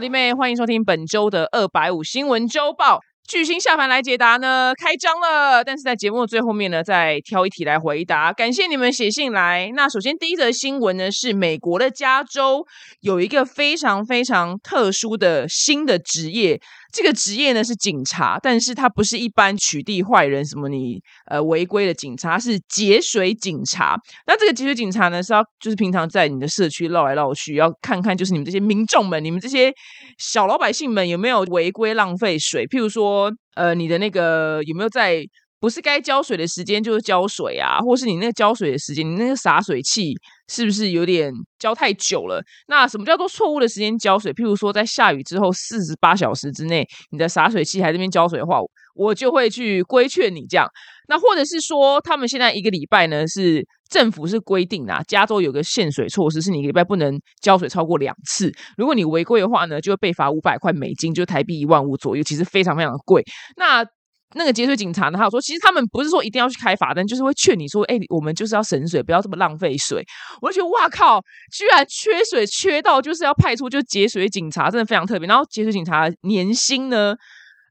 弟妹，欢迎收听本周的二百五新闻周报。巨星下凡来解答呢，开张了。但是在节目最后面呢，再挑一题来回答。感谢你们写信来。那首先第一则新闻呢，是美国的加州有一个非常非常特殊的新的职业。这个职业呢是警察，但是他不是一般取缔坏人什么你呃违规的警察，是节水警察。那这个节水警察呢是要就是平常在你的社区绕来绕去，要看看就是你们这些民众们，你们这些小老百姓们有没有违规浪费水，譬如说呃你的那个有没有在。不是该浇水的时间就是浇水啊，或是你那个浇水的时间，你那个洒水器是不是有点浇太久了？那什么叫做错误的时间浇水？譬如说在下雨之后四十八小时之内，你的洒水器还在那边浇水的话，我就会去规劝你这样。那或者是说，他们现在一个礼拜呢是政府是规定啊，加州有个限水措施，是你一个礼拜不能浇水超过两次。如果你违规的话呢，就会被罚五百块美金，就台币一万五左右，其实非常非常的贵。那那个节水警察呢？他说，其实他们不是说一定要去开罚单，就是会劝你说：“哎，我们就是要省水，不要这么浪费水。”我就觉得，哇靠！居然缺水缺到就是要派出就节水警察，真的非常特别。然后节水警察年薪呢，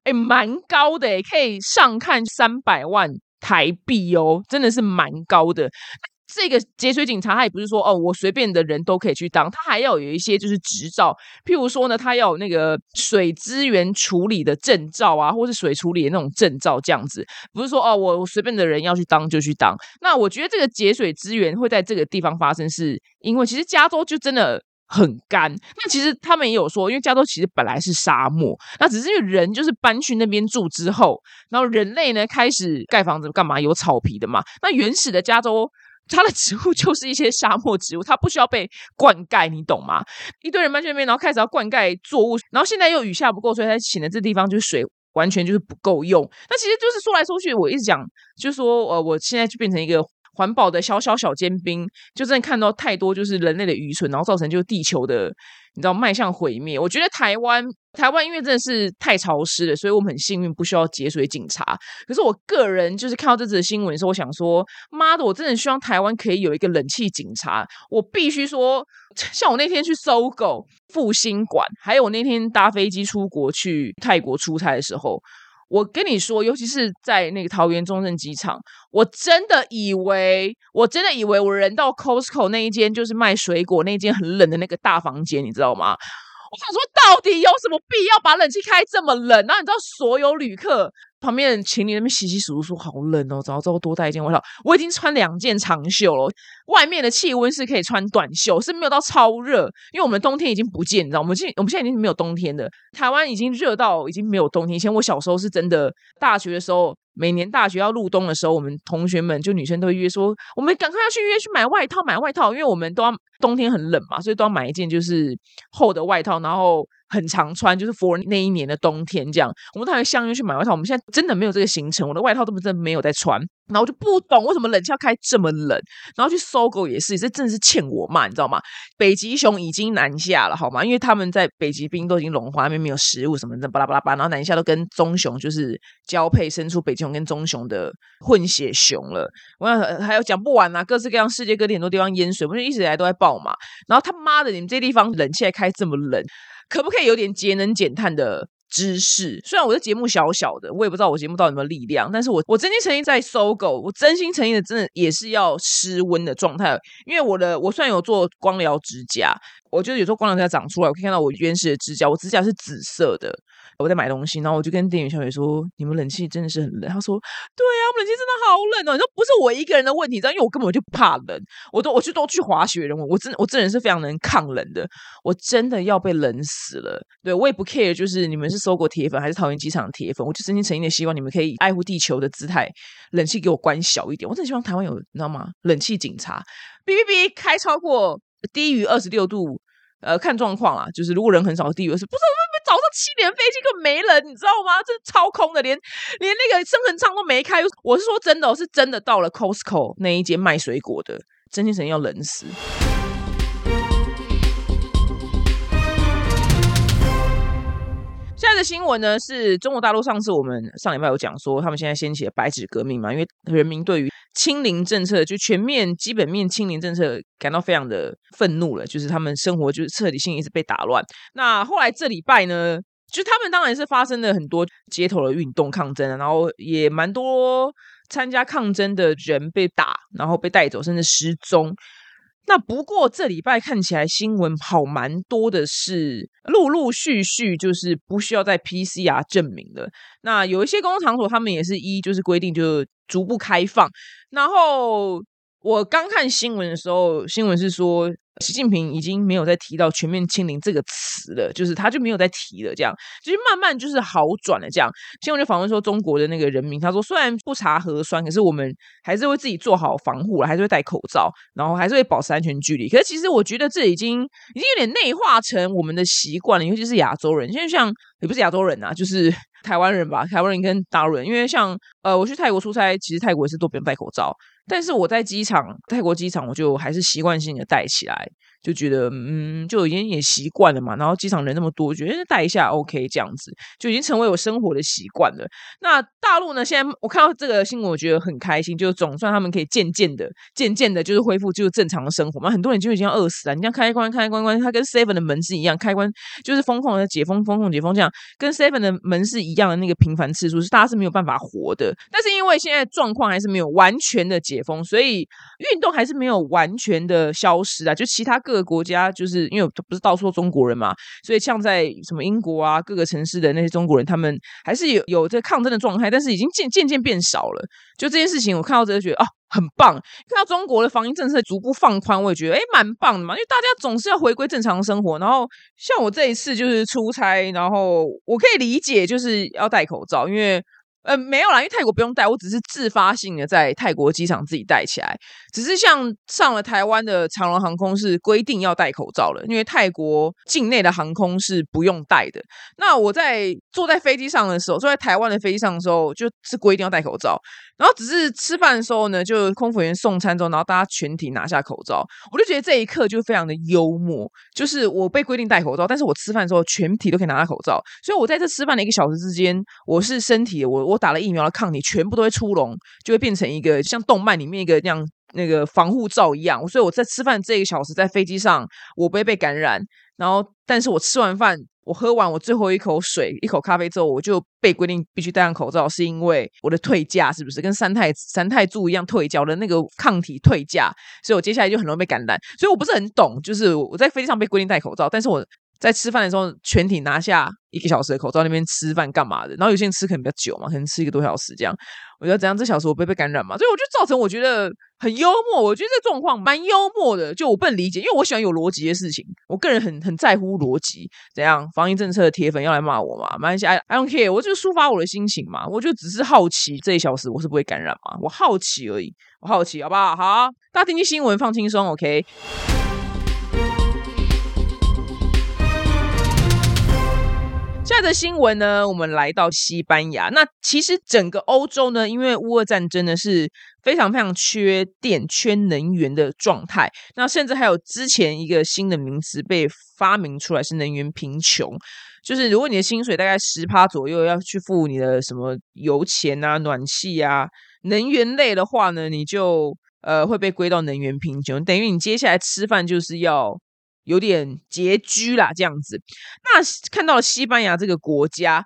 哎，蛮高的，哎，可以上看三百万台币哦，真的是蛮高的。这个节水警察，他也不是说哦，我随便的人都可以去当，他还要有一些就是执照，譬如说呢，他要有那个水资源处理的证照啊，或是水处理的那种证照这样子，不是说哦，我随便的人要去当就去当。那我觉得这个节水资源会在这个地方发生，是因为其实加州就真的很干。那其实他们也有说，因为加州其实本来是沙漠，那只是因为人就是搬去那边住之后，然后人类呢开始盖房子干嘛？有草皮的嘛？那原始的加州。它的植物就是一些沙漠植物，它不需要被灌溉，你懂吗？一堆人搬去那边，然后开始要灌溉作物，然后现在又雨下不够，所以它请的这地方就是水完全就是不够用。那其实就是说来说去，我一直讲，就是说呃，我现在就变成一个。环保的小小小尖兵，就真的看到太多就是人类的愚蠢，然后造成就是地球的你知道迈向毁灭。我觉得台湾台湾因为真的是太潮湿了，所以我们很幸运不需要节水警察。可是我个人就是看到这则新闻的时候，我想说，妈的，我真的希望台湾可以有一个冷气警察。我必须说，像我那天去搜狗复兴馆，还有我那天搭飞机出国去泰国出差的时候。我跟你说，尤其是在那个桃园中正机场，我真的以为，我真的以为我人到 Costco 那一间就是卖水果那一间很冷的那个大房间，你知道吗？我想说，到底有什么必要把冷气开这么冷？然后你知道，所有旅客。旁边情侣那边洗洗簌簌说好冷哦，早知道多带一件外套。我已经穿两件长袖了，外面的气温是可以穿短袖，是没有到超热。因为我们冬天已经不见，你知道，我们现我们现在已经没有冬天的。台湾已经热到已经没有冬天。以前我小时候是真的，大学的时候，每年大学要入冬的时候，我们同学们就女生都会约说，我们赶快要去约去买外套，买外套，因为我们都要冬天很冷嘛，所以都要买一件就是厚的外套，然后。很常穿，就是 for 那一年的冬天这样。我们同学相约去买外套，我们现在真的没有这个行程，我的外套都不真的没有在穿。然后我就不懂为什么冷气要开这么冷。然后去搜狗也是，这真的是欠我骂，你知道吗？北极熊已经南下了，好吗？因为他们在北极冰都已经融化，那边没有食物什么的，巴拉巴拉巴。然后南下都跟棕熊就是交配，生出北极熊跟棕熊的混血熊了。我想还有讲不完啊，各式各样世界各地很多地方淹水，我们一直以来都在报嘛。然后他妈的，你们这地方冷气还开这么冷。可不可以有点节能减碳的知识？虽然我的节目小小的，我也不知道我节目到底有没有力量，但是我我真心诚意在搜狗，我真心诚意的真的也是要失温的状态，因为我的我虽然有做光疗指甲，我觉得有时候光疗指甲长出来，我可以看到我原始的指甲，我指甲是紫色的。我在买东西，然后我就跟店员小姐说：“你们冷气真的是很冷。”她说：“对啊，我们冷气真的好冷哦。”你说不是我一个人的问题，知道？因为我根本就怕冷，我都我去都去滑雪人，我我真我这人是非常能抗冷的，我真的要被冷死了。对我也不 care，就是你们是搜过铁粉还是桃园机场铁粉，我就真心诚意的希望你们可以爱护地球的姿态，冷气给我关小一点。我真希望台湾有，你知道吗？冷气警察，哔哔哔，开超过低于二十六度。呃，看状况啦，就是如果人很少低于二十，不是早上七点飞机根本没人，你知道吗？这超空的，连连那个生恒舱都没开。我是说真的，我是真的到了 Costco 那一间卖水果的，真心神要冷死。现在的新闻呢，是中国大陆上次我们上礼拜有讲说，他们现在掀起了白纸革命嘛，因为人民对于清零政策，就全面基本面清零政策感到非常的愤怒了，就是他们生活就是彻底性一直被打乱。那后来这礼拜呢，就他们当然是发生了很多街头的运动抗争，然后也蛮多参加抗争的人被打，然后被带走，甚至失踪。那不过这礼拜看起来新闻跑蛮多的，是陆陆续续就是不需要在 PCR 证明了。那有一些公共场所，他们也是一就是规定就逐步开放。然后我刚看新闻的时候，新闻是说。习近平已经没有再提到“全面清零”这个词了，就是他就没有再提了。这样其实慢慢就是好转了。这样新闻就访问说，中国的那个人民，他说虽然不查核酸，可是我们还是会自己做好防护了，还是会戴口罩，然后还是会保持安全距离。可是其实我觉得这已经已经有点内化成我们的习惯了，尤其是亚洲人。现在像也不是亚洲人啊，就是台湾人吧，台湾人跟大陆人。因为像呃，我去泰国出差，其实泰国也是都不用戴口罩。但是我在机场，泰国机场，我就还是习惯性的戴起来，就觉得嗯，就已经也习惯了嘛。然后机场人那么多，觉得带一下 OK，这样子就已经成为我生活的习惯了。那大陆呢？现在我看到这个新闻，我觉得很开心，就总算他们可以渐渐的、渐渐的，就是恢复就是正常的生活嘛。很多人就已经要饿死了。你像开关、开关关，它跟 Seven 的门是一样，开关就是封控的解封、封控解封这样，跟 Seven 的门是一样的那个频繁次数，是大家是没有办法活的。但是因为现在状况还是没有完全的解。封，所以运动还是没有完全的消失啊。就其他各个国家，就是因为不是到处中国人嘛，所以像在什么英国啊，各个城市的那些中国人，他们还是有有这抗争的状态，但是已经渐渐渐变少了。就这件事情，我看到之后觉得哦，很棒。看到中国的防疫政策逐步放宽，我也觉得哎，蛮棒的嘛。因为大家总是要回归正常生活。然后像我这一次就是出差，然后我可以理解就是要戴口罩，因为。呃，没有啦，因为泰国不用戴，我只是自发性的在泰国机场自己戴起来。只是像上了台湾的长龙航空是规定要戴口罩了，因为泰国境内的航空是不用戴的。那我在坐在飞机上的时候，坐在台湾的飞机上的时候，就是规定要戴口罩。然后只是吃饭的时候呢，就空服员送餐之后，然后大家全体拿下口罩，我就觉得这一刻就非常的幽默。就是我被规定戴口罩，但是我吃饭的时候全体都可以拿下口罩，所以我在这吃饭的一个小时之间，我是身体我我打了疫苗的抗体全部都会出笼，就会变成一个像动漫里面一个那样那个防护罩一样。所以我在吃饭这一个小时在飞机上，我不会被感染。然后，但是我吃完饭。我喝完我最后一口水、一口咖啡之后，我就被规定必须戴上口罩，是因为我的退价是不是跟三太三太柱一样退缴的那个抗体退价，所以我接下来就很容易被感染。所以我不是很懂，就是我在飞机上被规定戴口罩，但是我在吃饭的时候全体拿下一个小时的口罩，那边吃饭干嘛的？然后有些人吃可能比较久嘛，可能吃一个多小时这样。我觉得怎样这小时我不会被感染嘛？所以我就造成我觉得很幽默。我觉得这状况蛮幽默的，就我不能理解，因为我喜欢有逻辑的事情。我个人很很在乎逻辑。怎样？防疫政策的铁粉要来骂我嘛？没关系，I I don't care，我就抒发我的心情嘛。我就只是好奇，这一小时我是不会感染嘛？我好奇而已，我好奇，好不好？好，大家听听新闻，放轻松，OK。的新闻呢，我们来到西班牙。那其实整个欧洲呢，因为乌俄战争呢，是非常非常缺电、缺能源的状态。那甚至还有之前一个新的名词被发明出来，是能源贫穷。就是如果你的薪水大概十趴左右，要去付你的什么油钱啊、暖气啊、能源类的话呢，你就呃会被归到能源贫穷，等于你接下来吃饭就是要。有点拮据啦，这样子。那看到了西班牙这个国家，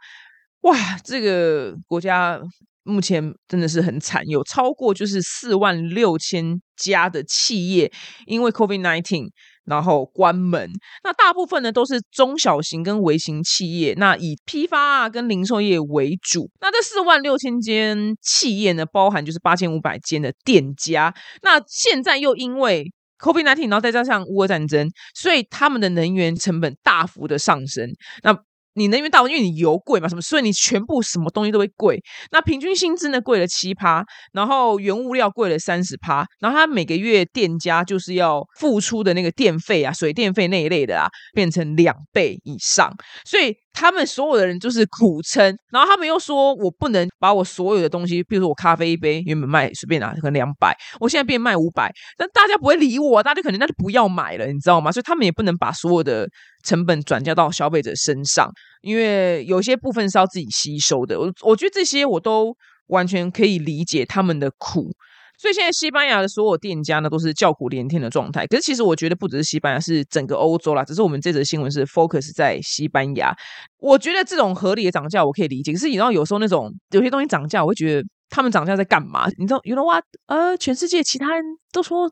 哇，这个国家目前真的是很惨，有超过就是四万六千家的企业因为 COVID nineteen 然后关门。那大部分呢都是中小型跟微型企业，那以批发啊跟零售业为主。那这四万六千间企业呢，包含就是八千五百间的店家。那现在又因为 COVID nineteen，然后再加上乌俄战争，所以他们的能源成本大幅的上升。那你能源大，因为你油贵嘛，什么，所以你全部什么东西都会贵。那平均薪资呢，贵了七趴，然后原物料贵了三十趴，然后他每个月店家就是要付出的那个电费啊、水电费那一类的啊，变成两倍以上，所以。他们所有的人就是苦撑，然后他们又说我不能把我所有的东西，比如说我咖啡一杯原本卖随便拿可能两百，我现在变卖五百，但大家不会理我，大家可能那就不要买了，你知道吗？所以他们也不能把所有的成本转嫁到消费者身上，因为有些部分是要自己吸收的。我我觉得这些我都完全可以理解他们的苦。所以现在西班牙的所有店家呢都是叫苦连天的状态。可是其实我觉得不只是西班牙，是整个欧洲啦。只是我们这则新闻是 focus 在西班牙。我觉得这种合理的涨价我可以理解，可是你知道有时候那种有些东西涨价，我会觉得他们涨价在干嘛？你知道，you know what？呃，全世界其他人都说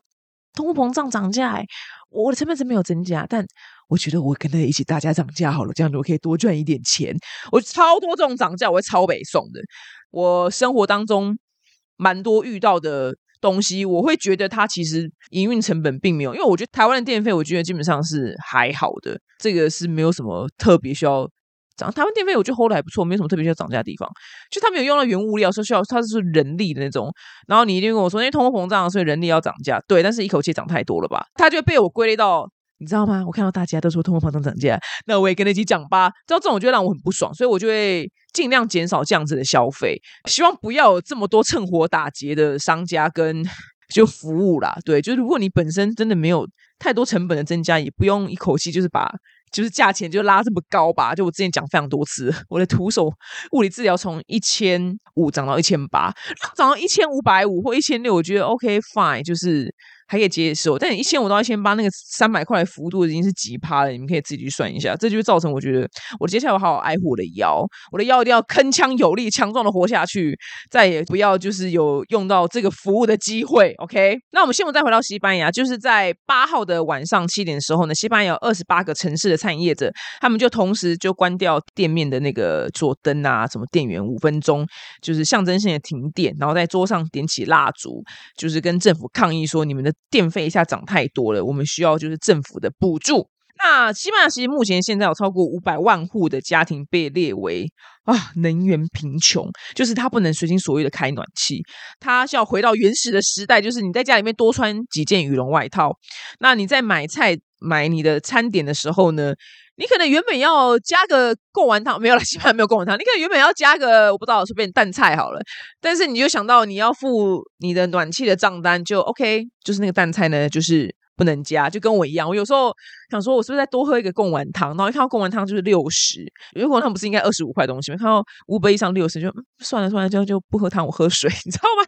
通货膨胀涨价，哎，我的成本是没有增加，但我觉得我跟他一起大家涨价好了，这样子我可以多赚一点钱。我超多这种涨价，我会超北送的。我生活当中蛮多遇到的东西，我会觉得它其实营运成本并没有，因为我觉得台湾的电费，我觉得基本上是还好的，这个是没有什么特别需要涨。台湾电费我觉得 hold 的还不错，没什么特别需要涨价的地方。就他没有用到原物料，说需要它是人力的那种。然后你一定跟我说，因为通货膨胀，所以人力要涨价。对，但是一口气涨太多了吧？它就被我归类到。你知道吗？我看到大家都说通货膨胀涨价，那我也跟他一起讲吧。知道这种就会让我很不爽，所以我就会尽量减少这样子的消费，希望不要有这么多趁火打劫的商家跟 就服务啦。对，就是如果你本身真的没有太多成本的增加，也不用一口气就是把就是价钱就拉这么高吧。就我之前讲非常多次，我的徒手物理治疗从一千五涨到一千八，涨到一千五百五或一千六，我觉得 OK fine，就是。还可以接受，但一千五到一千八那个三百块的幅度已经是几趴了，你们可以自己去算一下。这就造成我觉得，我接下来我好好爱护我的腰，我的腰一定要铿锵有力、强壮的活下去，再也不要就是有用到这个服务的机会。OK，那我们新闻再回到西班牙，就是在八号的晚上七点的时候呢，西班牙有二十八个城市的餐饮业者，他们就同时就关掉店面的那个做灯啊，什么电源五分钟，就是象征性的停电，然后在桌上点起蜡烛，就是跟政府抗议说你们的。电费一下涨太多了，我们需要就是政府的补助。那西班牙其实目前现在有超过五百万户的家庭被列为啊能源贫穷，就是他不能随心所欲的开暖气，他是要回到原始的时代，就是你在家里面多穿几件羽绒外套。那你在买菜买你的餐点的时候呢？你可能原本要加个贡丸汤，没有了，基本上没有贡丸汤。你可能原本要加个我不知道，随便淡菜好了。但是你就想到你要付你的暖气的账单，就 OK，就是那个淡菜呢，就是。不能加，就跟我一样。我有时候想说，我是不是再多喝一个贡丸汤？然后一看到贡丸汤就是六十，因为贡丸汤不是应该二十五块东西吗？看到五杯以上六十，就算了算了，就就不喝汤，我喝水，你知道吗？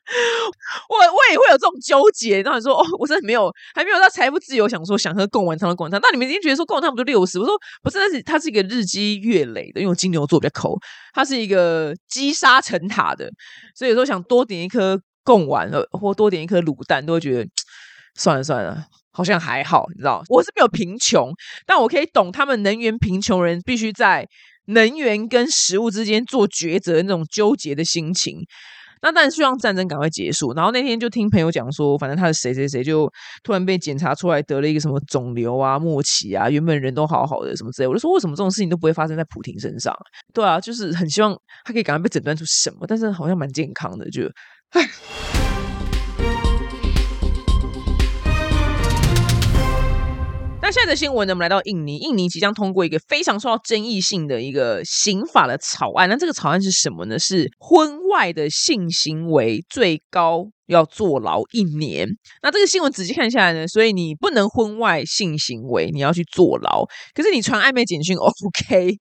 我我也会有这种纠结。然后你说哦，我真的没有，还没有到财富自由，想说想喝贡丸汤的贡丸汤。那你们已经觉得说贡丸汤不就六十？我说不是，但是它是一个日积月累的，因为金牛座比较抠，它是一个积沙成塔的，所以有时候想多点一颗贡丸，或多点一颗卤蛋，都会觉得算了 算了。好像还好，你知道，我是没有贫穷，但我可以懂他们能源贫穷人必须在能源跟食物之间做抉择那种纠结的心情。那当然希望战争赶快结束。然后那天就听朋友讲说，反正他的谁谁谁就突然被检查出来得了一个什么肿瘤啊、末期啊，原本人都好好的什么之类。我就说，为什么这种事情都不会发生在普廷身上？对啊，就是很希望他可以赶快被诊断出什么，但是好像蛮健康的，就唉。那现在的新闻呢？我们来到印尼，印尼即将通过一个非常受到争议性的一个刑法的草案。那这个草案是什么呢？是婚外的性行为最高要坐牢一年。那这个新闻仔细看下来呢，所以你不能婚外性行为，你要去坐牢。可是你传暧昧简讯 OK，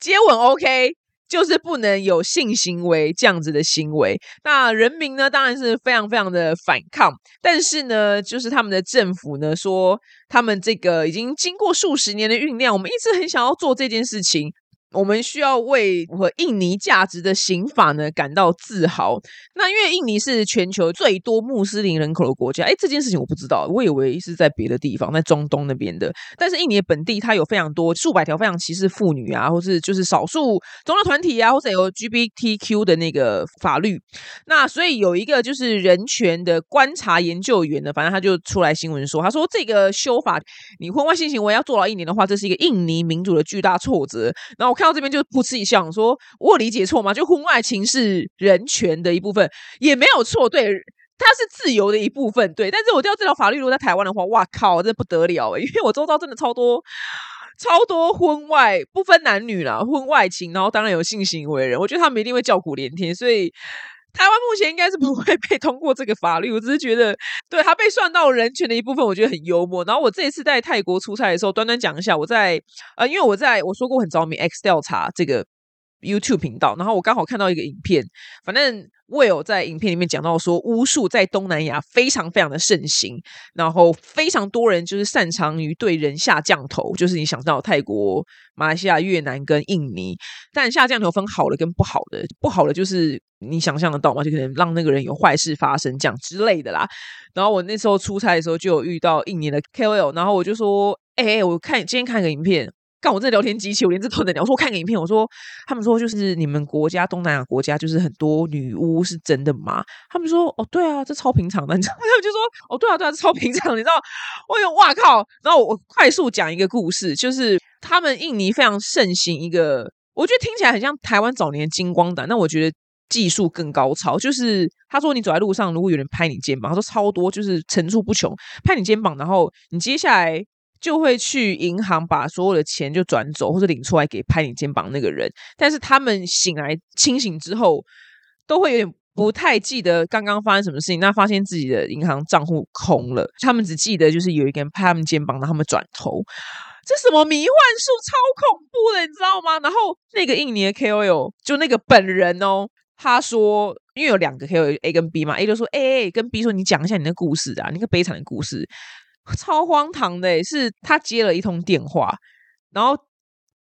接吻 OK。就是不能有性行为这样子的行为，那人民呢当然是非常非常的反抗，但是呢，就是他们的政府呢说，他们这个已经经过数十年的酝酿，我们一直很想要做这件事情。我们需要为符合印尼价值的刑法呢感到自豪。那因为印尼是全球最多穆斯林人口的国家，哎，这件事情我不知道，我以为是在别的地方，在中东那边的。但是印尼的本地它有非常多数百条非常歧视妇女啊，或是就是少数宗教团体啊，或者有 GBTQ 的那个法律。那所以有一个就是人权的观察研究员呢，反正他就出来新闻说，他说这个修法，你婚外性行为要坐牢一年的话，这是一个印尼民主的巨大挫折。然后我看。到这边就噗嗤一笑，说我理解错吗？就婚外情是人权的一部分，也没有错，对，它是自由的一部分，对。但是我知道这条法律如果在台湾的话，哇靠，这不得了！因为我周遭真的超多超多婚外不分男女啦，婚外情，然后当然有性行为人，我觉得他们一定会叫苦连天，所以。台湾目前应该是不会被通过这个法律，我只是觉得，对他被算到人权的一部分，我觉得很幽默。然后我这一次在泰国出差的时候，端端讲一下，我在呃，因为我在我说过很着迷 X 调查这个 YouTube 频道，然后我刚好看到一个影片，反正 Will 在影片里面讲到说，巫术在东南亚非常非常的盛行，然后非常多人就是擅长于对人下降头，就是你想到泰国、马来西亚、越南跟印尼，但下降头分好的跟不好的，不好的就是你想象得到吗？就可能让那个人有坏事发生这样之类的啦。然后我那时候出差的时候就有遇到印尼的 KOL，然后我就说，哎，我看今天看个影片。看我这聊天机器，我连这都能聊。我说我看个影片，我说他们说就是你们国家东南亚国家就是很多女巫是真的吗？他们说哦 对啊，这超平常的。你知道，他们就说哦对啊对啊，这超平常。你知道，我有哇靠！然后我快速讲一个故事，就是他们印尼非常盛行一个，我觉得听起来很像台湾早年金光胆，那我觉得技术更高超。就是他说你走在路上，如果有人拍你肩膀，他说超多，就是层出不穷，拍你肩膀，然后你接下来。就会去银行把所有的钱就转走或者领出来给拍你肩膀那个人，但是他们醒来清醒之后，都会有点不太记得刚刚发生什么事情。那发现自己的银行账户空了，他们只记得就是有一个人拍他们肩膀，让他们转头。这什么迷幻术，超恐怖的，你知道吗？然后那个印尼的 KOL 就那个本人哦，他说，因为有两个 KOL A 跟 B 嘛，A 就说，哎，跟 B 说，你讲一下你的故事啊，那个悲惨的故事。超荒唐的，是他接了一通电话，然后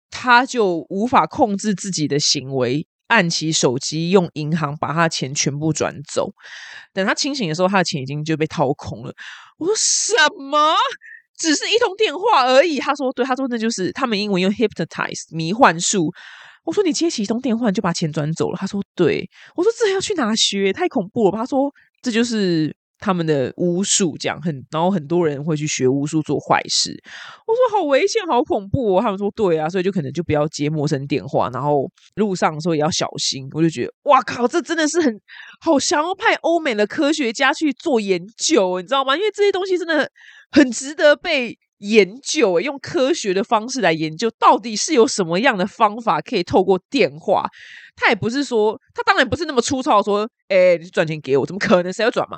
他就无法控制自己的行为，按起手机用银行把他的钱全部转走。等他清醒的时候，他的钱已经就被掏空了。我说什么？只是一通电话而已？他说对，他说那就是他们英文用 hypnotize 迷幻术。我说你接起一通电话就把钱转走了？他说对。我说这要去哪学？太恐怖了吧？他说这就是。他们的巫术这样很，然后很多人会去学巫术做坏事。我说好危险，好恐怖哦。他们说对啊，所以就可能就不要接陌生电话，然后路上的时候也要小心。我就觉得哇靠，这真的是很好想要派欧美的科学家去做研究，你知道吗？因为这些东西真的很值得被研究，用科学的方式来研究，到底是有什么样的方法可以透过电话。他也不是说，他当然不是那么粗糙，说哎，你转钱给我，怎么可能？谁要转嘛？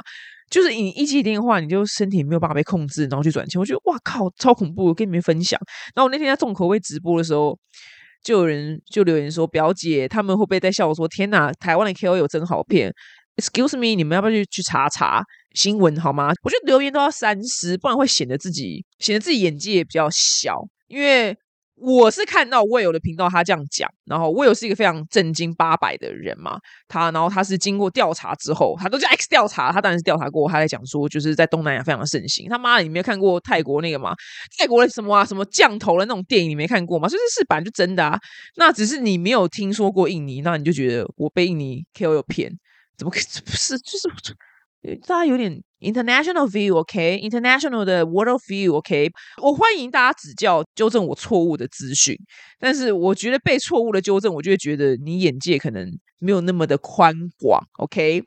就是你一接电话，你就身体没有办法被控制，然后去转钱。我觉得哇靠，超恐怖！跟你们分享。然后我那天在重口味直播的时候，就有人就留言说：“表姐，他们会不会在笑我说天哪，台湾的 KOL 真好骗？”Excuse me，你们要不要去去查查新闻好吗？我觉得留言都要三思，不然会显得自己显得自己眼界比较小，因为。我是看到魏友的频道，他这样讲，然后魏友是一个非常正经八百的人嘛，他然后他是经过调查之后，他都叫 X 调查，他当然是调查过，他在讲说就是在东南亚非常的盛行。他妈的，你没有看过泰国那个吗？泰国的什么啊，什么降头的那种电影你没看过吗？所以是版就真的啊，那只是你没有听说过印尼，那你就觉得我被印尼 KO 有骗，怎么可不是就是。大家有点 international view，OK？international 的 world view，OK？我欢迎大家指教、纠正我错误的资讯，但是我觉得被错误的纠正，我就会觉得你眼界可能没有那么的宽广，OK？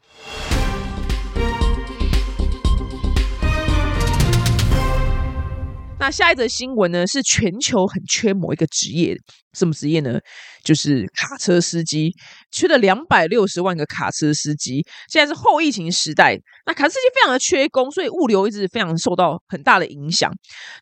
那下一则新闻呢？是全球很缺某一个职业，什么职业呢？就是卡车司机，缺了两百六十万个卡车司机。现在是后疫情时代，那卡车司机非常的缺工，所以物流一直非常受到很大的影响。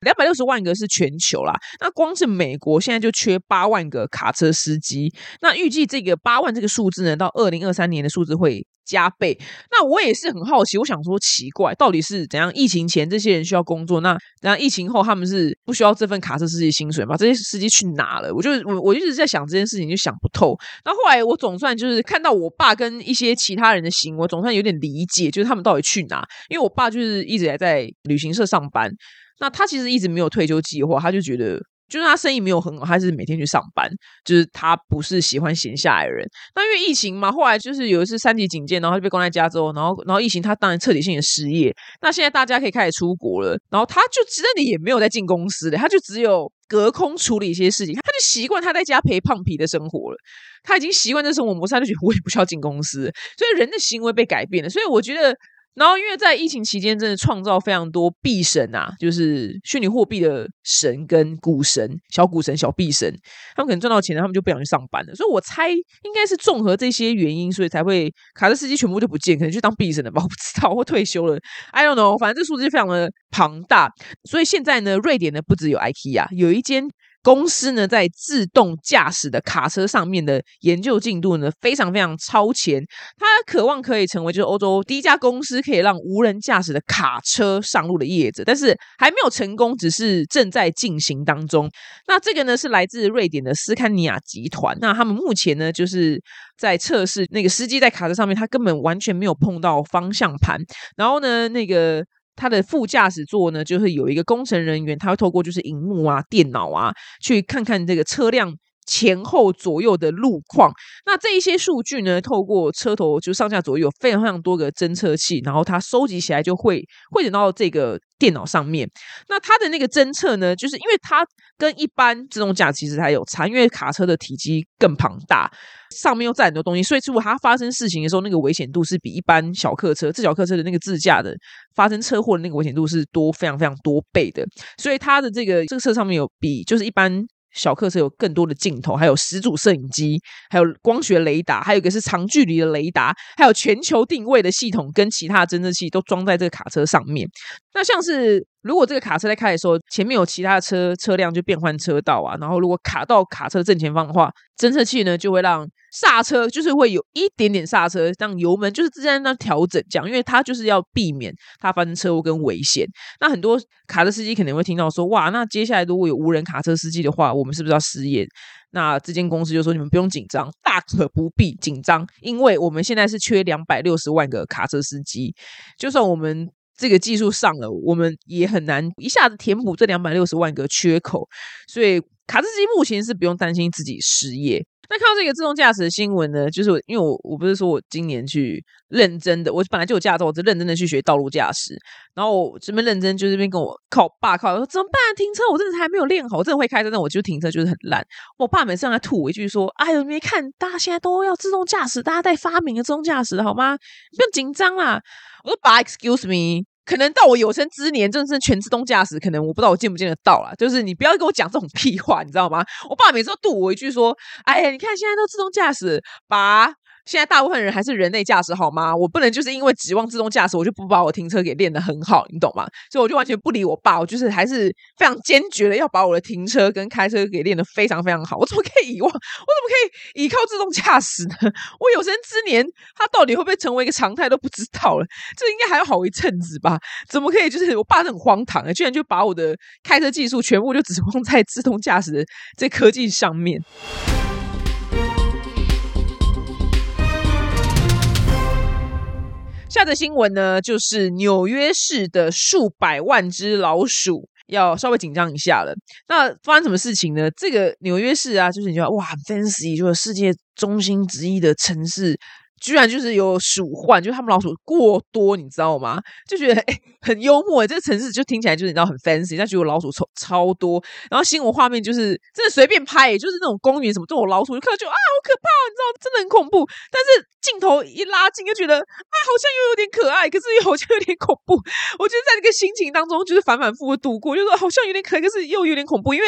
两百六十万个是全球啦，那光是美国现在就缺八万个卡车司机。那预计这个八万这个数字呢，到二零二三年的数字会加倍。那我也是很好奇，我想说奇怪，到底是怎样？疫情前这些人需要工作，那然后疫情后他们是不需要这份卡车司机薪水吗？这些司机去哪了？我就我我一直在想这件事事情，就想不透。那后来我总算就是看到我爸跟一些其他人的行为，总算有点理解，就是他们到底去哪？因为我爸就是一直还在旅行社上班，那他其实一直没有退休计划，他就觉得。就是他生意没有很好，他是每天去上班。就是他不是喜欢闲下来的人。那因为疫情嘛，后来就是有一次三级警戒，然后就被关在加州，然后然后疫情，他当然彻底性的失业。那现在大家可以开始出国了，然后他就真的也没有在进公司的，他就只有隔空处理一些事情，他就习惯他在家陪胖皮的生活了。他已经习惯这生活模式，他就觉得我也不需要进公司，所以人的行为被改变了。所以我觉得。然后，因为在疫情期间，真的创造非常多币神啊，就是虚拟货币的神跟股神、小股神、小币神，他们可能赚到钱了，他们就不想去上班了。所以我猜应该是综合这些原因，所以才会卡车司机全部就不见，可能去当币神了吧？我不知道，或退休了。I don't know，反正这数字非常的庞大。所以现在呢，瑞典呢不只有 IKEA，有一间公司呢在自动驾驶的卡车上面的研究进度呢非常非常超前，他渴望可以成为就是欧洲第一家公司可以让无人驾驶的卡车上路的业者，但是还没有成功，只是正在进行当中。那这个呢是来自瑞典的斯堪尼亚集团，那他们目前呢就是在测试那个司机在卡车上面，他根本完全没有碰到方向盘，然后呢那个。它的副驾驶座呢，就是有一个工程人员，他会透过就是荧幕啊、电脑啊，去看看这个车辆前后左右的路况。那这一些数据呢，透过车头就上下左右有非常非常多个侦测器，然后它收集起来就会汇整到这个电脑上面。那它的那个侦测呢，就是因为它跟一般自动驾驶其实还有差，因为卡车的体积更庞大。上面又载很多东西，所以如果它发生事情的时候，那个危险度是比一般小客车、自小客车的那个自驾的发生车祸的那个危险度是多非常非常多倍的。所以它的这个这个车上面有比就是一般小客车有更多的镜头，还有十组摄影机，还有光学雷达，还有一个是长距离的雷达，还有全球定位的系统跟其他侦测器都装在这个卡车上面。那像是。如果这个卡车在开的时候，前面有其他的车车辆就变换车道啊，然后如果卡到卡车正前方的话，侦测器呢就会让刹车，就是会有一点点刹车，让油门就是自然那调整这样，因为它就是要避免它发生车祸跟危险。那很多卡车司机可能会听到说，哇，那接下来如果有无人卡车司机的话，我们是不是要失业？那这间公司就说你们不用紧张，大可不必紧张，因为我们现在是缺两百六十万个卡车司机，就算我们。这个技术上了，我们也很难一下子填补这两百六十万个缺口，所以卡车司机目前是不用担心自己失业。那看到这个自动驾驶的新闻呢，就是因为我我不是说我今年去认真的，我本来就有驾照，我是认真的去学道路驾驶，然后我这边认真就这边跟我靠爸靠说怎么办？停车，我真的还没有练好，我真的会开车，但我就停车就是很烂。我爸每次让他吐我一句说：“哎呦，没看大家现在都要自动驾驶，大家在发明的自动驾驶，好吗？不用紧张啦。”我说：“爸，excuse me。”可能到我有生之年，真的是全自动驾驶，可能我不知道我见不见得到啦。就是你不要跟我讲这种屁话，你知道吗？我爸每次都堵我一句说：“哎呀，你看现在都自动驾驶，把。”现在大部分人还是人类驾驶，好吗？我不能就是因为指望自动驾驶，我就不把我停车给练得很好，你懂吗？所以我就完全不理我爸，我就是还是非常坚决的要把我的停车跟开车给练得非常非常好。我怎么可以遗忘？我怎么可以依靠自动驾驶呢？我有生之年，它到底会不会成为一个常态都不知道了。这应该还要好一阵子吧？怎么可以？就是我爸很荒唐的，居然就把我的开车技术全部就指望在自动驾驶的这科技上面。下则新闻呢，就是纽约市的数百万只老鼠要稍微紧张一下了。那发生什么事情呢？这个纽约市啊，就是你觉得哇，fancy，就是世界中心之一的城市。居然就是有鼠患，就是他们老鼠过多，你知道吗？就觉得哎，很幽默。这个城市就听起来就是你知道很 fancy，但觉得老鼠超超多。然后新闻画面就是真的随便拍，就是那种公园什么都有老鼠，就看到就啊好可怕，你知道真的很恐怖。但是镜头一拉近，就觉得啊好像又有点可爱，可是又好像有点恐怖。我觉得在这个心情当中，就是反反复复度过，就是好像有点可爱，可是又有点恐怖。因为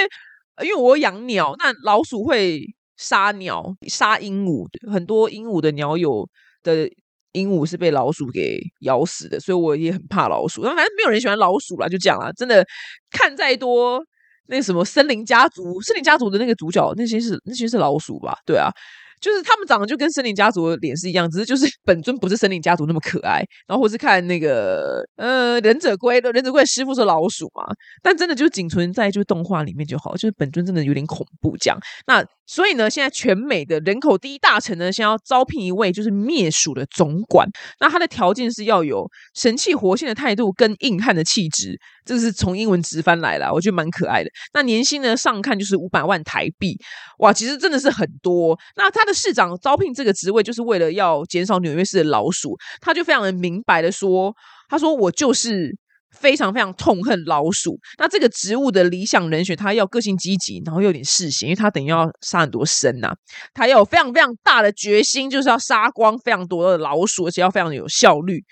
因为我养鸟，那老鼠会。杀鸟、杀鹦鹉，很多鹦鹉的鸟友的鹦鹉是被老鼠给咬死的，所以我也很怕老鼠。那反正没有人喜欢老鼠啦，就这样啦。真的看再多那什么森林家族、森林家族的那个主角，那些是那些是老鼠吧？对啊。就是他们长得就跟森林家族的脸是一样，只是就是本尊不是森林家族那么可爱。然后或是看那个呃忍者龟忍者龟师傅是老鼠嘛，但真的就仅存在就是动画里面就好，就是本尊真的有点恐怖这样。那所以呢，现在全美的人口第一大城呢，先要招聘一位就是灭鼠的总管。那他的条件是要有神气活现的态度跟硬汉的气质，这是从英文直翻来了，我觉得蛮可爱的。那年薪呢上看就是五百万台币，哇，其实真的是很多。那他的市长招聘这个职位，就是为了要减少纽约市的老鼠。他就非常的明白的说：“他说我就是非常非常痛恨老鼠。那这个职务的理想人选，他要个性积极，然后又有点嗜血，因为他等于要杀很多生呐。他要有非常非常大的决心，就是要杀光非常多的老鼠，而且要非常的有效率。”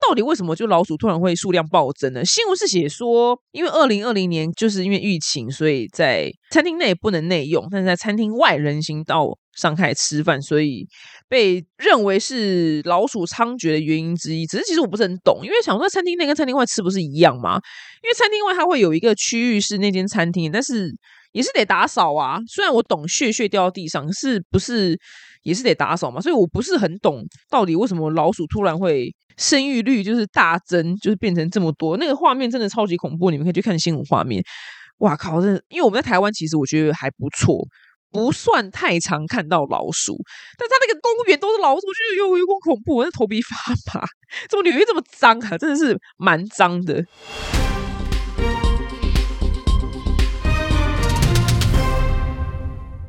到底为什么就老鼠突然会数量暴增呢？新闻是写说，因为二零二零年就是因为疫情，所以在餐厅内不能内用，但是在餐厅外人行道上开吃饭，所以被认为是老鼠猖獗的原因之一。只是其实我不是很懂，因为想说餐厅内跟餐厅外吃不是一样吗？因为餐厅外它会有一个区域是那间餐厅，但是。也是得打扫啊。虽然我懂血血掉到地上，是不是也是得打扫嘛？所以我不是很懂到底为什么老鼠突然会生育率就是大增，就是变成这么多。那个画面真的超级恐怖，你们可以去看新闻画面。哇靠！真的，因为我们在台湾其实我觉得还不错，不算太常看到老鼠，但他那个公园都是老鼠，我觉得有有点恐怖，我那头皮发麻。怎么纽约这么脏啊？真的是蛮脏的。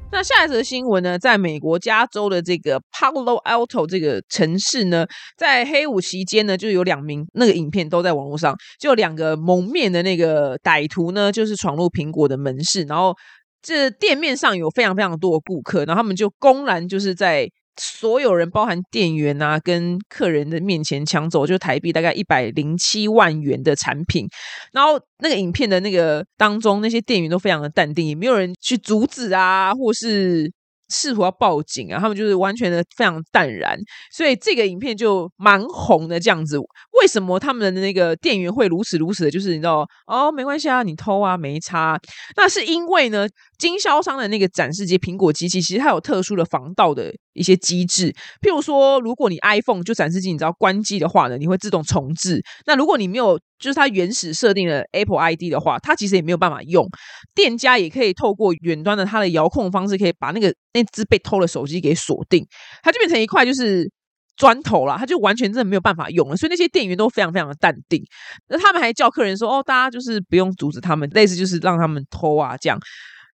那下一则新闻呢？在美国加州的这个 Palo Alto 这个城市呢，在黑五期间呢，就有两名那个影片都在网络上，就两个蒙面的那个歹徒呢，就是闯入苹果的门市，然后这店面上有非常非常多的顾客，然后他们就公然就是在。所有人，包含店员啊，跟客人的面前抢走，就台币大概一百零七万元的产品。然后那个影片的那个当中，那些店员都非常的淡定，也没有人去阻止啊，或是。试图要报警啊，他们就是完全的非常淡然，所以这个影片就蛮红的这样子。为什么他们的那个店员会如此如此的？就是你知道哦，没关系啊，你偷啊，没差。那是因为呢，经销商的那个展示机苹果机器，其实它有特殊的防盗的一些机制。譬如说，如果你 iPhone 就展示机，你知道关机的话呢，你会自动重置。那如果你没有就是它原始设定的 Apple ID 的话，它其实也没有办法用。店家也可以透过远端的它的遥控方式，可以把那个那只被偷的手机给锁定，它就变成一块就是砖头了，它就完全真的没有办法用了。所以那些店员都非常非常的淡定。那他们还叫客人说：“哦，大家就是不用阻止他们，类似就是让他们偷啊这样。”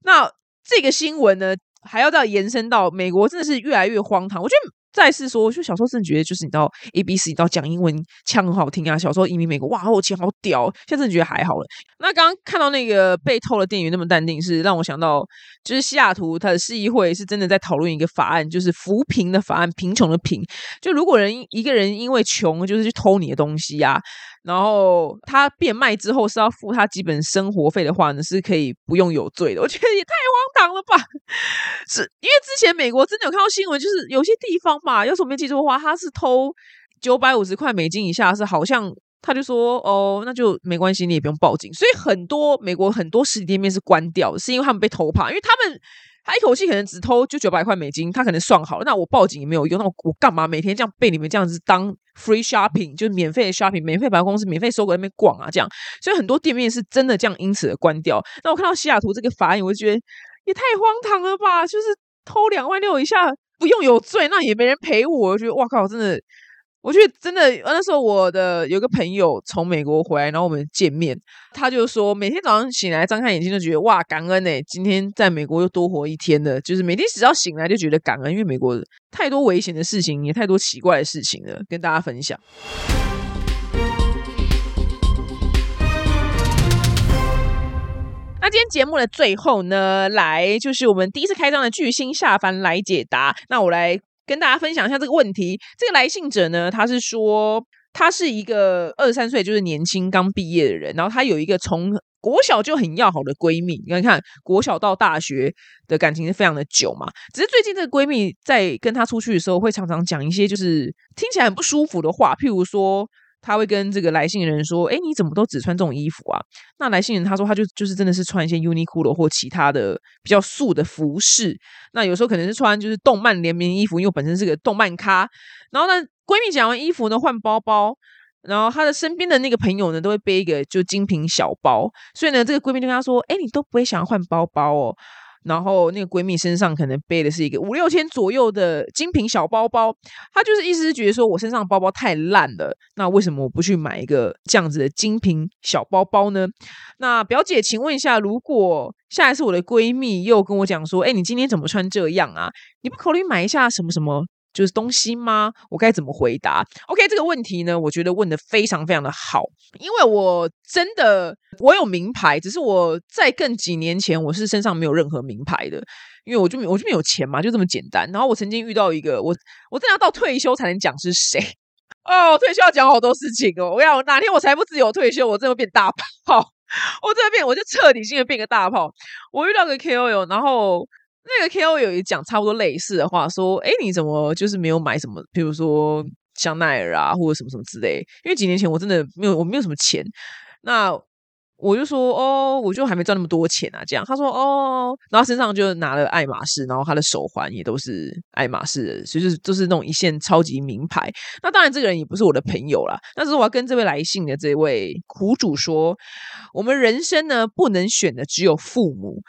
那这个新闻呢，还要再延伸到美国，真的是越来越荒唐。我觉得。再是说，就小时候真的觉得，就是你知道 A B C，你知道讲英文腔很好听啊。小时候移民美国，哇，我钱好屌。现在真的觉得还好了。那刚刚看到那个被偷的店员那么淡定，是让我想到，就是西雅图它的市议会是真的在讨论一个法案，就是扶贫的法案，贫穷的贫。就如果人一个人因为穷，就是去偷你的东西啊。然后他变卖之后是要付他基本生活费的话呢，是可以不用有罪的。我觉得也太荒唐了吧！是因为之前美国真的有看到新闻，就是有些地方嘛，要是我没记错的话，他是偷九百五十块美金以下，是好像他就说哦，那就没关系，你也不用报警。所以很多美国很多实体店面是关掉，是因为他们被偷怕，因为他们。他一口气可能只偷就九百块美金，他可能算好了。那我报警也没有用，那我我干嘛每天这样被你们这样子当 free shopping，就是免费的 shopping，免费百货公司免费收购那边逛啊？这样，所以很多店面是真的这样因此而关掉。那我看到西雅图这个法案，我就觉得也太荒唐了吧！就是偷两万六以下不用有罪，那也没人赔我。我觉得哇靠，真的。我觉得真的，那时候我的有个朋友从美国回来，然后我们见面，他就说每天早上醒来张开眼睛就觉得哇感恩呢，今天在美国又多活一天了。就是每天只要醒来就觉得感恩，因为美国太多危险的事情，也太多奇怪的事情了，跟大家分享。那今天节目的最后呢，来就是我们第一次开张的巨星下凡来解答。那我来。跟大家分享一下这个问题。这个来信者呢，他是说他是一个二十三岁，就是年轻刚毕业的人。然后他有一个从国小就很要好的闺蜜，你看看国小到大学的感情是非常的久嘛。只是最近这个闺蜜在跟她出去的时候，会常常讲一些就是听起来很不舒服的话，譬如说。他会跟这个来信人说：“哎，你怎么都只穿这种衣服啊？”那来信人他说：“他就就是真的是穿一些 Uniqlo 或其他的比较素的服饰。那有时候可能是穿就是动漫联名衣服，因为本身是个动漫咖。然后呢，闺蜜讲完衣服呢，换包包，然后她的身边的那个朋友呢，都会背一个就精品小包。所以呢，这个闺蜜就跟她说：‘哎，你都不会想要换包包哦。’”然后那个闺蜜身上可能背的是一个五六千左右的精品小包包，她就是意思是觉得说我身上包包太烂了，那为什么我不去买一个这样子的精品小包包呢？那表姐，请问一下，如果下一次我的闺蜜又跟我讲说，哎，你今天怎么穿这样啊？你不考虑买一下什么什么？就是东西吗？我该怎么回答？OK，这个问题呢，我觉得问的非常非常的好，因为我真的我有名牌，只是我在更几年前我是身上没有任何名牌的，因为我就我就没有钱嘛，就这么简单。然后我曾经遇到一个，我我真的要到退休才能讲是谁哦，退休要讲好多事情哦。我要哪天我财富自由退休，我真的变大 炮，我真的变，我就彻底性的变个大炮。我遇到个 KOL，然后。那个 K.O. 有一讲差不多类似的话，说：“哎，你怎么就是没有买什么？比如说香奈儿啊，或者什么什么之类？因为几年前我真的没有，我没有什么钱。那我就说哦，我就还没赚那么多钱啊，这样。他说哦，然后身上就拿了爱马仕，然后他的手环也都是爱马仕的，就是就是那种一线超级名牌。那当然，这个人也不是我的朋友啦。但是我要跟这位来信的这位苦主说，我们人生呢不能选的只有父母，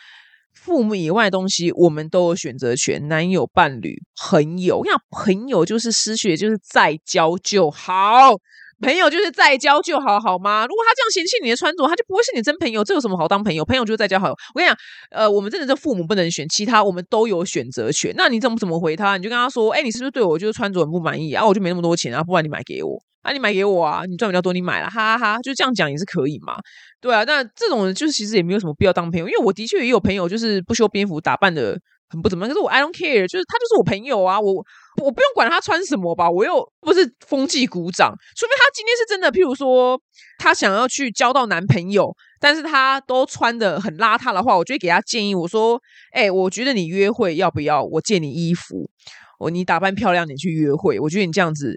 父母以外的东西我们都有选择权，男友、伴侣、朋友。我想朋友就是失去，就是再交就好。朋友就是再交就好，好吗？如果他这样嫌弃你的穿着，他就不会是你真朋友。这有什么好当朋友？朋友就是再交好。我跟你讲，呃，我们真的是父母不能选，其他我们都有选择权。那你怎么怎么回他？你就跟他说：“哎，你是不是对我就是穿着很不满意啊？我就没那么多钱啊，不然你买给我啊，你买给我啊，你赚比较多，你买了，哈哈哈，就这样讲也是可以嘛？对啊，那这种人就是其实也没有什么必要当朋友，因为我的确也有朋友就是不修边幅打扮的。很不怎么样，可是我 I don't care，就是他就是我朋友啊，我我不用管他穿什么吧，我又不是风纪鼓掌，除非他今天是真的，譬如说他想要去交到男朋友，但是他都穿的很邋遢的话，我就会给他建议，我说，哎，我觉得你约会要不要我借你衣服，我你打扮漂亮点去约会，我觉得你这样子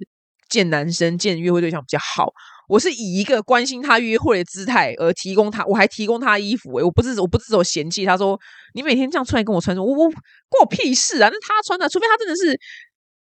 见男生见约会对象比较好。我是以一个关心他约会的姿态而提供他，我还提供他衣服。哎，我不是，我不是说嫌弃。他说你每天这样出来跟我穿，我我关我屁事啊！那他穿的，除非他真的是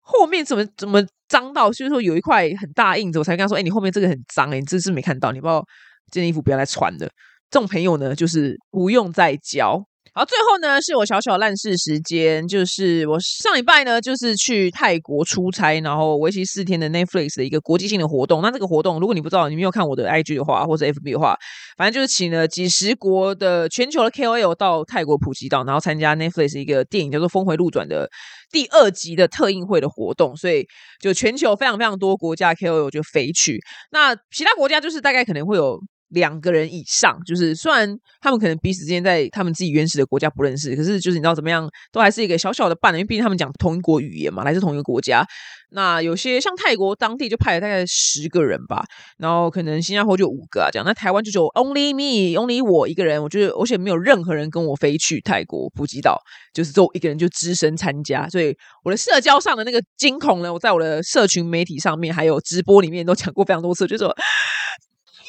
后面怎么怎么脏到，就是说有一块很大印子，我才跟他说：哎，你后面这个很脏，哎，你这是没看到，你不要这件衣服不要来穿的。这种朋友呢，就是不用再交。好，最后呢是我小小烂事时间，就是我上礼拜呢就是去泰国出差，然后为期四天的 Netflix 的一个国际性的活动。那这个活动，如果你不知道，你没有看我的 IG 的话，或者 FB 的话，反正就是请了几十国的全球的 KOL 到泰国普吉岛，然后参加 Netflix 一个电影叫做《峰回路转》的第二集的特映会的活动。所以就全球非常非常多国家 KOL 就飞去，那其他国家就是大概可能会有。两个人以上，就是虽然他们可能彼此之间在他们自己原始的国家不认识，可是就是你知道怎么样，都还是一个小小的伴因为毕竟他们讲同一国语言嘛，来自同一个国家。那有些像泰国当地就派了大概十个人吧，然后可能新加坡就五个啊，这样。那台湾就只有 only me，only 我一个人。我觉得而且没有任何人跟我飞去泰国普吉岛，就是只有一个人就只身参加。所以我的社交上的那个惊恐呢，我在我的社群媒体上面还有直播里面都讲过非常多次，就说。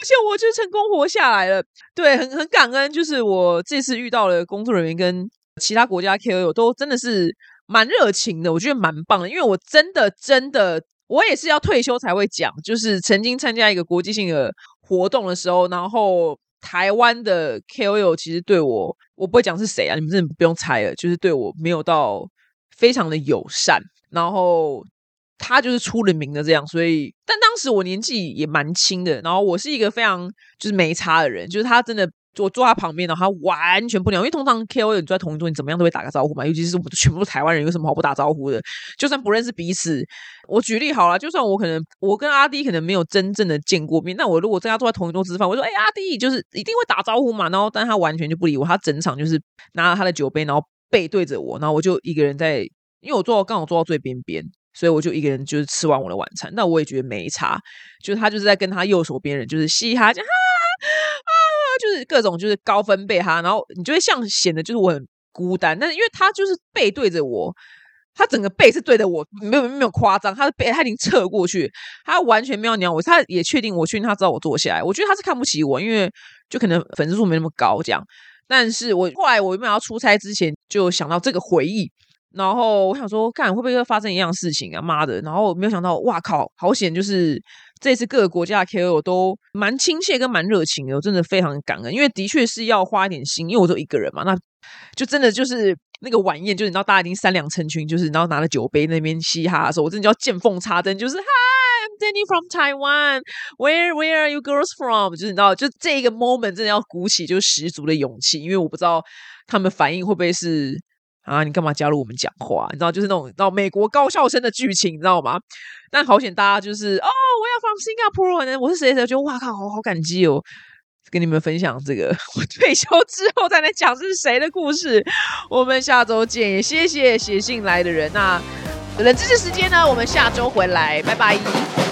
就我就成功活下来了，对，很很感恩。就是我这次遇到了工作人员跟其他国家 KOL 都真的是蛮热情的，我觉得蛮棒的。因为我真的真的，我也是要退休才会讲。就是曾经参加一个国际性的活动的时候，然后台湾的 KOL 其实对我，我不会讲是谁啊，你们真的不用猜了，就是对我没有到非常的友善，然后。他就是出了名的这样，所以但当时我年纪也蛮轻的，然后我是一个非常就是没差的人，就是他真的我坐他旁边，然后他完全不鸟，因为通常 K O 你坐在同一桌，你怎么样都会打个招呼嘛，尤其是我们全部台湾人，有什么好不打招呼的？就算不认识彼此，我举例好了，就算我可能我跟阿弟可能没有真正的见过面，那我如果跟他坐在同一桌吃饭，我说哎阿弟，就是一定会打招呼嘛，然后但他完全就不理我，他整场就是拿了他的酒杯，然后背对着我，然后我就一个人在，因为我坐到刚好坐到最边边。所以我就一个人就是吃完我的晚餐，那我也觉得没差。就是他就是在跟他右手边人就是嘻哈，就哈啊，就是各种就是高分贝哈，然后你就会像显得就是我很孤单，但是因为他就是背对着我，他整个背是对着我，没有没有夸张，他的背他已经侧过去，他完全没有鸟我，他也确定我确定他知道我坐下来，我觉得他是看不起我，因为就可能粉丝数没那么高这样。但是我后来我原本要出差之前就想到这个回忆。然后我想说，看会不会又发生一样事情啊？妈的！然后没有想到，哇靠，好险！就是这次各个国家的 KOL 都蛮亲切跟蛮热情的，我真的非常感恩。因为的确是要花一点心，因为我就一个人嘛，那就真的就是那个晚宴，就是你知道大家已经三两成群，就是然后拿着酒杯那边嘻哈的时候，我真的就要见缝插针，就是 Hi I'm Danny from Taiwan Where Where are you girls from？就是你知道，就这一个 moment 真的要鼓起就是十足的勇气，因为我不知道他们反应会不会是。啊！你干嘛加入我们讲话？你知道，就是那种到美国高校生的剧情，你知道吗？但好险，大家就是哦，我要放新加坡人，我是谁谁？就哇靠，好好感激哦！跟你们分享这个，我退休之后再来讲是谁的故事。我们下周见，也谢谢写信来的人。那冷知识时间呢？我们下周回来，拜拜。